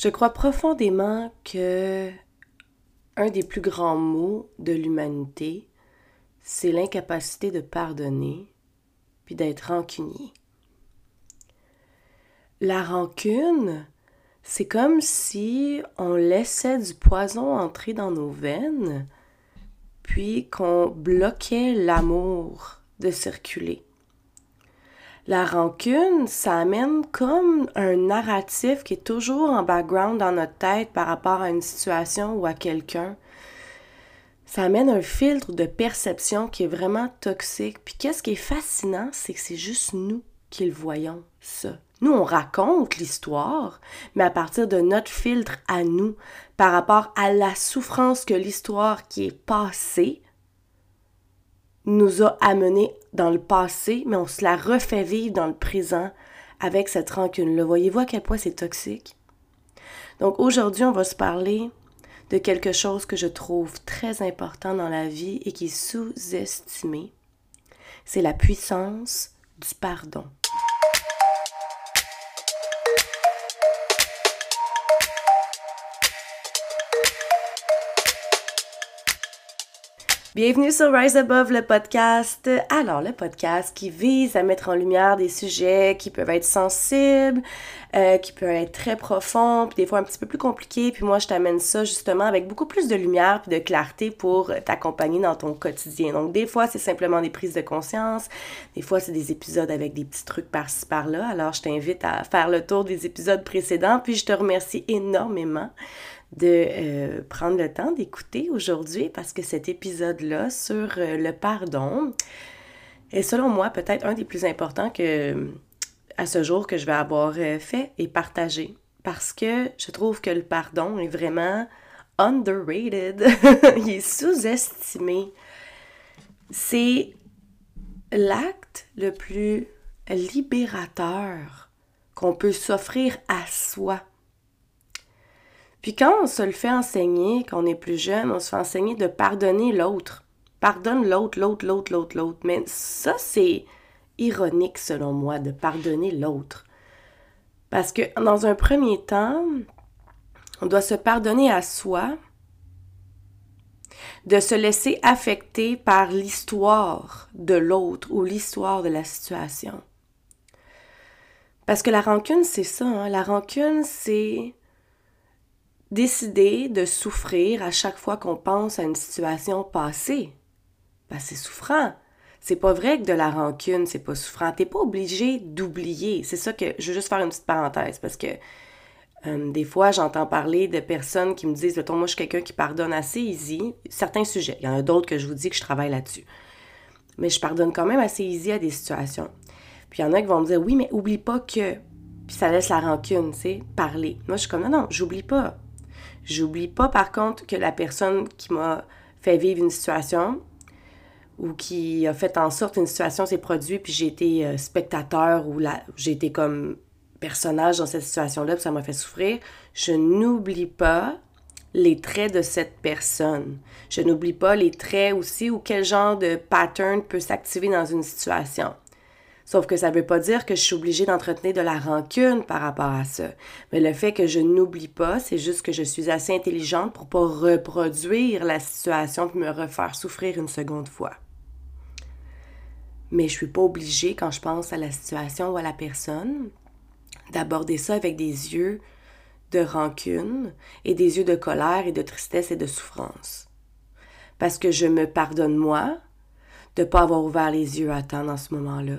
Je crois profondément que un des plus grands maux de l'humanité, c'est l'incapacité de pardonner puis d'être rancunier. La rancune, c'est comme si on laissait du poison entrer dans nos veines, puis qu'on bloquait l'amour de circuler. La rancune, ça amène comme un narratif qui est toujours en background dans notre tête par rapport à une situation ou à quelqu'un. Ça amène un filtre de perception qui est vraiment toxique. Puis qu'est-ce qui est fascinant, c'est que c'est juste nous qui le voyons, ça. Nous, on raconte l'histoire, mais à partir de notre filtre à nous, par rapport à la souffrance que l'histoire qui est passée nous a amené dans le passé, mais on se la refait vivre dans le présent avec cette rancune-là. Voyez-vous à quel point c'est toxique? Donc aujourd'hui, on va se parler de quelque chose que je trouve très important dans la vie et qui est sous-estimé. C'est la puissance du pardon. Bienvenue sur Rise Above le podcast. Alors, le podcast qui vise à mettre en lumière des sujets qui peuvent être sensibles, euh, qui peuvent être très profonds, puis des fois un petit peu plus compliqués. Puis moi, je t'amène ça justement avec beaucoup plus de lumière puis de clarté pour t'accompagner dans ton quotidien. Donc, des fois, c'est simplement des prises de conscience. Des fois, c'est des épisodes avec des petits trucs par-ci par-là. Alors, je t'invite à faire le tour des épisodes précédents. Puis, je te remercie énormément de euh, prendre le temps d'écouter aujourd'hui parce que cet épisode-là sur euh, le pardon est selon moi peut-être un des plus importants que à ce jour que je vais avoir euh, fait et partagé. Parce que je trouve que le pardon est vraiment underrated, il est sous-estimé. C'est l'acte le plus libérateur qu'on peut s'offrir à soi puis quand on se le fait enseigner, quand on est plus jeune, on se fait enseigner de pardonner l'autre. Pardonne l'autre, l'autre, l'autre, l'autre, l'autre. Mais ça, c'est ironique selon moi de pardonner l'autre. Parce que dans un premier temps, on doit se pardonner à soi, de se laisser affecter par l'histoire de l'autre ou l'histoire de la situation. Parce que la rancune, c'est ça. Hein. La rancune, c'est décider de souffrir à chaque fois qu'on pense à une situation passée. Ben, c'est souffrant. C'est pas vrai que de la rancune, c'est pas souffrant. T'es pas obligé d'oublier. C'est ça que je veux juste faire une petite parenthèse parce que euh, des fois, j'entends parler de personnes qui me disent Mettons, moi, je suis quelqu'un qui pardonne assez easy. Certains sujets. Il y en a d'autres que je vous dis que je travaille là-dessus. Mais je pardonne quand même assez easy à des situations. Puis il y en a qui vont me dire Oui, mais oublie pas que. Puis ça laisse la rancune, tu sais, parler. Moi, je suis comme Non, non, j'oublie pas. J'oublie pas par contre que la personne qui m'a fait vivre une situation ou qui a fait en sorte qu'une situation s'est produite puis j'ai été euh, spectateur ou j'ai été comme personnage dans cette situation-là puis ça m'a fait souffrir, je n'oublie pas les traits de cette personne. Je n'oublie pas les traits aussi ou quel genre de pattern peut s'activer dans une situation. Sauf que ça ne veut pas dire que je suis obligée d'entretenir de la rancune par rapport à ça. Mais le fait que je n'oublie pas, c'est juste que je suis assez intelligente pour pas reproduire la situation et me refaire souffrir une seconde fois. Mais je suis pas obligée, quand je pense à la situation ou à la personne, d'aborder ça avec des yeux de rancune et des yeux de colère et de tristesse et de souffrance. Parce que je me pardonne moi de ne pas avoir ouvert les yeux à temps dans ce moment-là,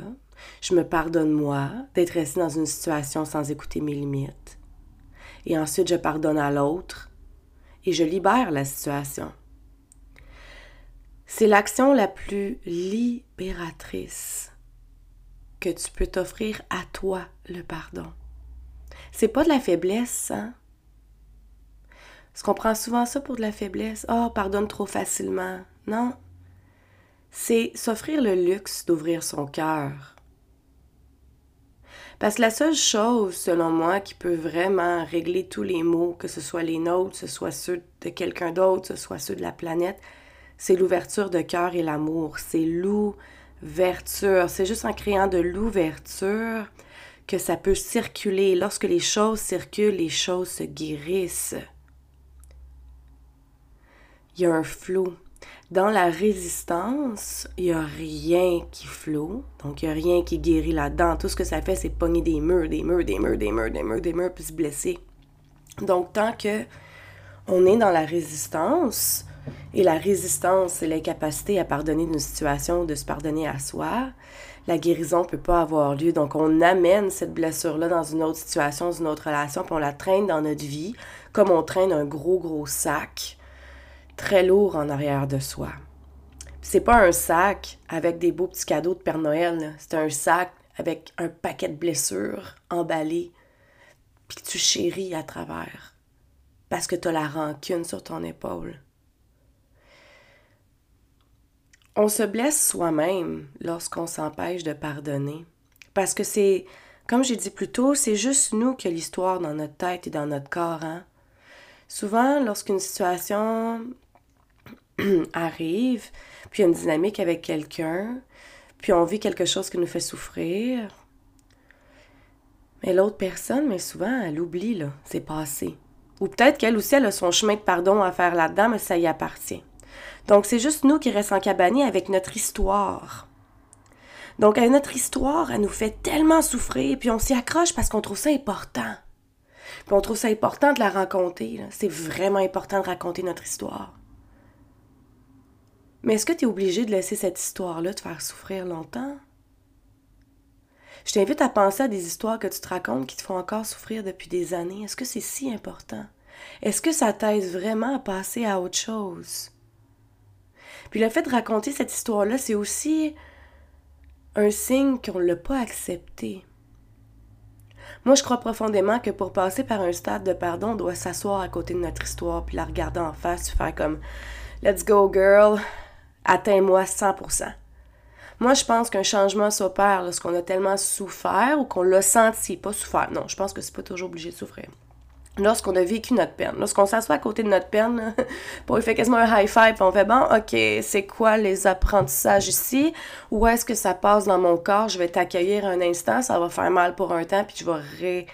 je me pardonne moi d'être resté dans une situation sans écouter mes limites. Et ensuite, je pardonne à l'autre et je libère la situation. C'est l'action la plus libératrice que tu peux t'offrir à toi, le pardon. C'est pas de la faiblesse, hein? Parce qu'on prend souvent ça pour de la faiblesse. Oh, pardonne trop facilement. Non. C'est s'offrir le luxe d'ouvrir son cœur parce que la seule chose, selon moi, qui peut vraiment régler tous les maux, que ce soit les nôtres, ce soit ceux de quelqu'un d'autre, ce soit ceux de la planète, c'est l'ouverture de cœur et l'amour. C'est l'ouverture. C'est juste en créant de l'ouverture que ça peut circuler. Lorsque les choses circulent, les choses se guérissent. Il y a un flou. Dans la résistance, il n'y a rien qui flot, donc il n'y a rien qui guérit là-dedans. Tout ce que ça fait, c'est pogner des murs, des murs, des murs, des murs, des murs, des murs, puis se blesser. Donc, tant que on est dans la résistance, et la résistance, c'est l'incapacité à pardonner d'une situation, de se pardonner à soi, la guérison ne peut pas avoir lieu. Donc, on amène cette blessure-là dans une autre situation, dans une autre relation, puis on la traîne dans notre vie, comme on traîne un gros, gros sac très lourd en arrière de soi. C'est pas un sac avec des beaux petits cadeaux de Père Noël, c'est un sac avec un paquet de blessures emballées, puis que tu chéris à travers, parce que tu as la rancune sur ton épaule. On se blesse soi-même lorsqu'on s'empêche de pardonner, parce que c'est, comme j'ai dit plus tôt, c'est juste nous qui l'histoire dans notre tête et dans notre corps. Hein? Souvent, lorsqu'une situation arrive, puis il y a une dynamique avec quelqu'un, puis on vit quelque chose qui nous fait souffrir. Mais l'autre personne, mais souvent, elle oublie, là, c'est passé. Ou peut-être qu'elle aussi, elle a son chemin de pardon à faire là-dedans, mais ça y appartient. Donc, c'est juste nous qui restons en cabane avec notre histoire. Donc, notre histoire, elle nous fait tellement souffrir, puis on s'y accroche parce qu'on trouve ça important. Puis on trouve ça important de la raconter. C'est vraiment important de raconter notre histoire. Mais est-ce que tu es obligé de laisser cette histoire-là te faire souffrir longtemps? Je t'invite à penser à des histoires que tu te racontes qui te font encore souffrir depuis des années. Est-ce que c'est si important? Est-ce que ça t'aide vraiment à passer à autre chose? Puis le fait de raconter cette histoire-là, c'est aussi un signe qu'on ne l'a pas accepté. Moi, je crois profondément que pour passer par un stade de pardon, on doit s'asseoir à côté de notre histoire, puis la regarder en face, faire comme Let's go, girl, atteins-moi 100%. Moi, je pense qu'un changement s'opère lorsqu'on a tellement souffert ou qu'on l'a senti, pas souffert. Non, je pense que c'est pas toujours obligé de souffrir. Lorsqu'on a vécu notre peine, lorsqu'on s'assoit à côté de notre peine, pour faire quasiment un high five, puis on fait bon, ok, c'est quoi les apprentissages ici? Où est-ce que ça passe dans mon corps? Je vais t'accueillir un instant, ça va faire mal pour un temps, puis je vais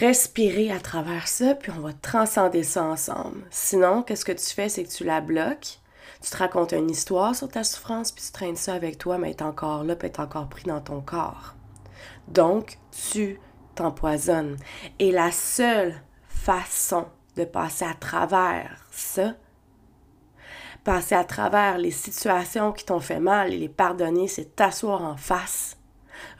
respirer à travers ça, puis on va transcender ça ensemble. Sinon, qu'est-ce que tu fais? C'est que tu la bloques, tu te racontes une histoire sur ta souffrance, puis tu traînes ça avec toi, mais est encore là, puis est encore pris dans ton corps. Donc, tu t'empoisonnes. Et la seule façon de passer à travers ça, passer à travers les situations qui t'ont fait mal et les pardonner, c'est t'asseoir en face,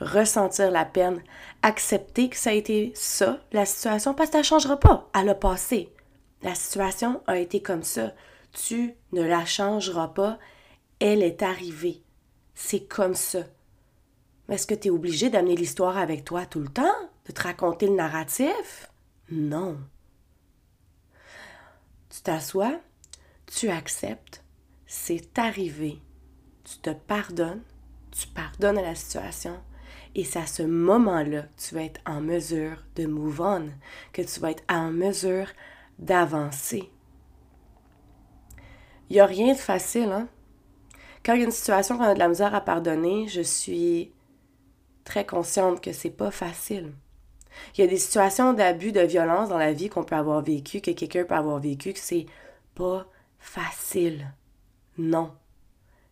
ressentir la peine, accepter que ça a été ça, la situation, parce que ça ne changera pas. Elle a passé. La situation a été comme ça tu ne la changeras pas, elle est arrivée. C'est comme ça. Mais est-ce que tu es obligé d'amener l'histoire avec toi tout le temps? De te raconter le narratif? Non. Tu t'assois, tu acceptes, c'est arrivé. Tu te pardonnes, tu pardonnes à la situation, et c'est à ce moment-là que tu vas être en mesure de move on, que tu vas être en mesure d'avancer. Il n'y a rien de facile, hein? Quand il y a une situation qu'on a de la misère à pardonner, je suis très consciente que c'est pas facile. Il y a des situations d'abus, de violence dans la vie qu'on peut avoir vécu, que quelqu'un peut avoir vécu, que c'est pas facile. Non.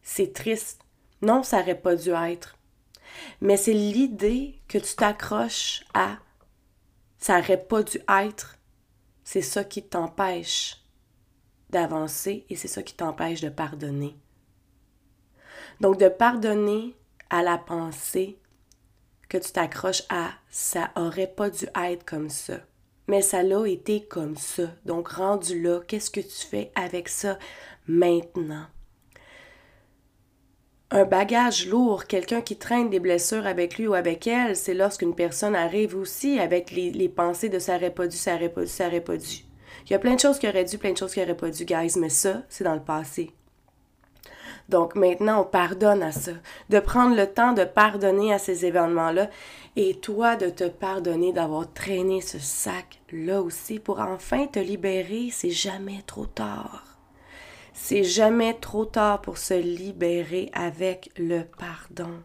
C'est triste. Non, ça n'aurait pas dû être. Mais c'est l'idée que tu t'accroches à ça n'aurait pas dû être. C'est ça qui t'empêche d'avancer et c'est ça qui t'empêche de pardonner. Donc de pardonner à la pensée que tu t'accroches à ça aurait pas dû être comme ça. Mais ça l'a été comme ça. Donc rendu là, qu'est-ce que tu fais avec ça maintenant? Un bagage lourd, quelqu'un qui traîne des blessures avec lui ou avec elle, c'est lorsqu'une personne arrive aussi avec les, pensées de ça aurait pas dû, ça aurait pas dû, ça aurait pas dû. Il y a plein de choses qui auraient dû, plein de choses qui n'auraient pas dû, guys, mais ça, c'est dans le passé. Donc maintenant, on pardonne à ça. De prendre le temps de pardonner à ces événements-là et toi de te pardonner d'avoir traîné ce sac-là aussi pour enfin te libérer, c'est jamais trop tard. C'est jamais trop tard pour se libérer avec le pardon.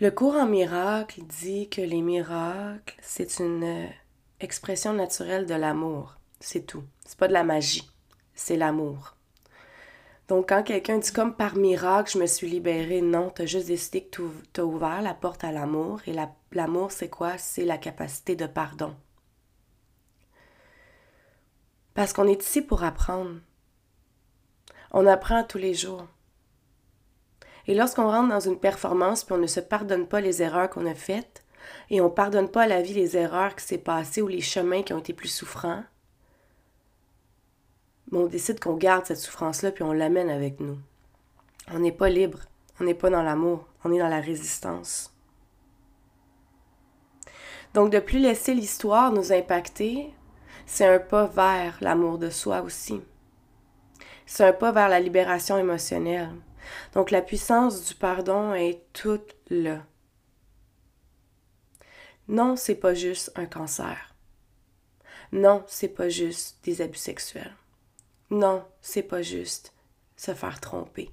Le cours en miracle dit que les miracles, c'est une expression naturelle de l'amour. C'est tout. C'est pas de la magie. C'est l'amour. Donc, quand quelqu'un dit comme par miracle, je me suis libérée, non, tu as juste décidé que tu as ouvert la porte à l'amour. Et l'amour, c'est quoi? C'est la capacité de pardon. Parce qu'on est ici pour apprendre. On apprend tous les jours. Et lorsqu'on rentre dans une performance puis on ne se pardonne pas les erreurs qu'on a faites, et on ne pardonne pas à la vie les erreurs qui s'est passées ou les chemins qui ont été plus souffrants, mais on décide qu'on garde cette souffrance-là puis on l'amène avec nous. On n'est pas libre, on n'est pas dans l'amour, on est dans la résistance. Donc de plus laisser l'histoire nous impacter, c'est un pas vers l'amour de soi aussi. C'est un pas vers la libération émotionnelle. Donc la puissance du pardon est toute là. Non, c'est pas juste un cancer. Non, c'est pas juste des abus sexuels. Non, c'est pas juste se faire tromper.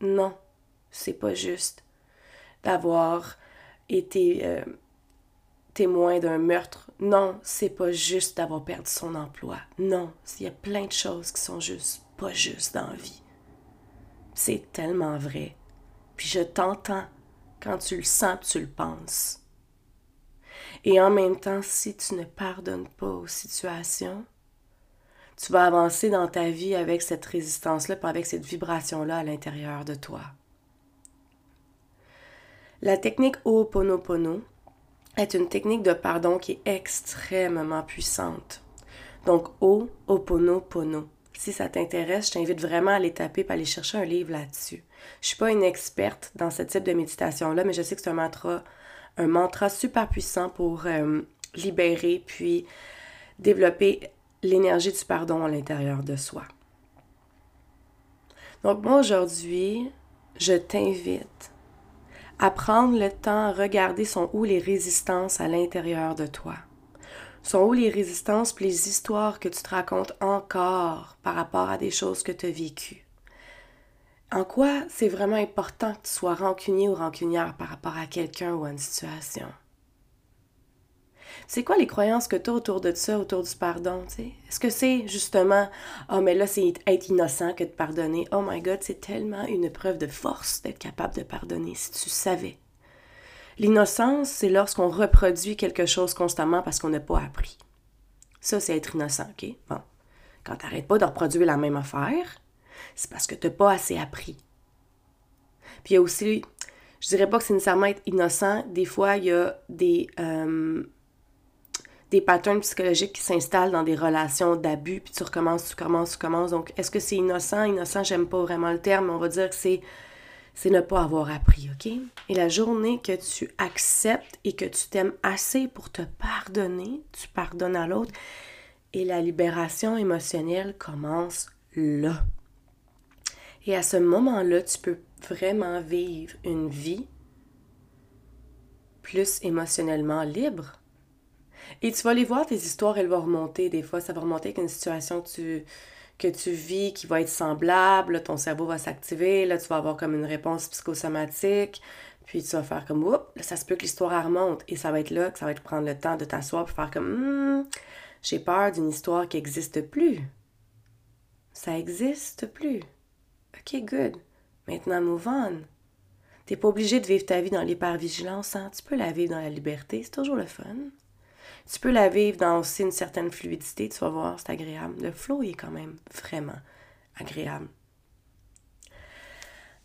Non, c'est pas juste d'avoir été euh, témoin d'un meurtre. Non, c'est pas juste d'avoir perdu son emploi. Non, il y a plein de choses qui sont juste pas justes dans la vie. C'est tellement vrai. Puis je t'entends quand tu le sens, tu le penses. Et en même temps, si tu ne pardonnes pas aux situations, tu vas avancer dans ta vie avec cette résistance-là, avec cette vibration-là à l'intérieur de toi. La technique Ho'oponopono est une technique de pardon qui est extrêmement puissante. Donc, Ho'oponopono. Si ça t'intéresse, je t'invite vraiment à aller taper et aller chercher un livre là-dessus. Je suis pas une experte dans ce type de méditation-là, mais je sais que c'est un mantra, un mantra super puissant pour euh, libérer puis développer l'énergie du pardon à l'intérieur de soi. Donc moi aujourd'hui, je t'invite à prendre le temps, à regarder sont où les résistances à l'intérieur de toi. Sont où les résistances et les histoires que tu te racontes encore par rapport à des choses que tu as vécues. En quoi c'est vraiment important que tu sois rancunier ou rancunière par rapport à quelqu'un ou à une situation? C'est quoi les croyances que tu as autour de ça, autour du pardon? Est-ce que c'est justement, oh, mais là, c'est être innocent que de pardonner? Oh my God, c'est tellement une preuve de force d'être capable de pardonner, si tu savais. L'innocence, c'est lorsqu'on reproduit quelque chose constamment parce qu'on n'a pas appris. Ça, c'est être innocent, OK? Bon. Quand tu n'arrêtes pas de reproduire la même affaire, c'est parce que tu n'as pas assez appris. Puis il y a aussi, je dirais pas que c'est nécessairement être innocent, des fois, il y a des, euh, des patterns psychologiques qui s'installent dans des relations d'abus, puis tu recommences, tu recommences, tu recommences. Donc, est-ce que c'est innocent? Innocent, j'aime pas vraiment le terme, mais on va dire que c'est, c'est ne pas avoir appris, OK? Et la journée que tu acceptes et que tu t'aimes assez pour te pardonner, tu pardonnes à l'autre, et la libération émotionnelle commence là. Et à ce moment-là, tu peux vraiment vivre une vie plus émotionnellement libre et tu vas les voir, tes histoires, elles vont remonter. Des fois, ça va remonter avec une situation que tu, vis qui va être semblable. ton cerveau va s'activer. Là, tu vas avoir comme une réponse psychosomatique. Puis tu vas faire comme, oups, ça se peut que l'histoire remonte. Et ça va être là que ça va te prendre le temps de t'asseoir pour faire comme, hmm, j'ai peur d'une histoire qui n'existe plus. Ça n'existe plus. OK, good. Maintenant, move on. T'es pas obligé de vivre ta vie dans l'hypervigilance, hein? Tu peux la vivre dans la liberté, c'est toujours le fun. Tu peux la vivre dans aussi une certaine fluidité, tu vas voir, c'est agréable. Le flow est quand même vraiment agréable.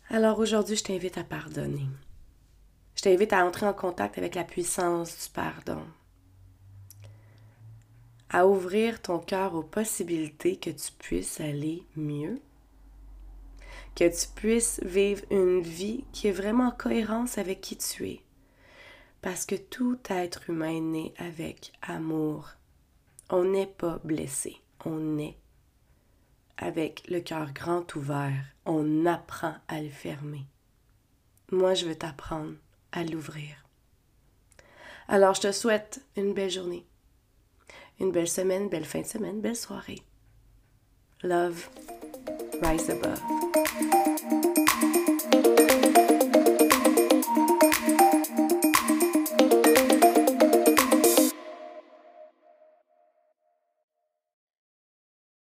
Alors aujourd'hui, je t'invite à pardonner. Je t'invite à entrer en contact avec la puissance du pardon. À ouvrir ton cœur aux possibilités que tu puisses aller mieux. Que tu puisses vivre une vie qui est vraiment en cohérence avec qui tu es parce que tout être humain naît avec amour. On n'est pas blessé, on est avec le cœur grand ouvert. On apprend à le fermer. Moi, je veux t'apprendre à l'ouvrir. Alors, je te souhaite une belle journée, une belle semaine, belle fin de semaine, belle soirée. Love, rise above.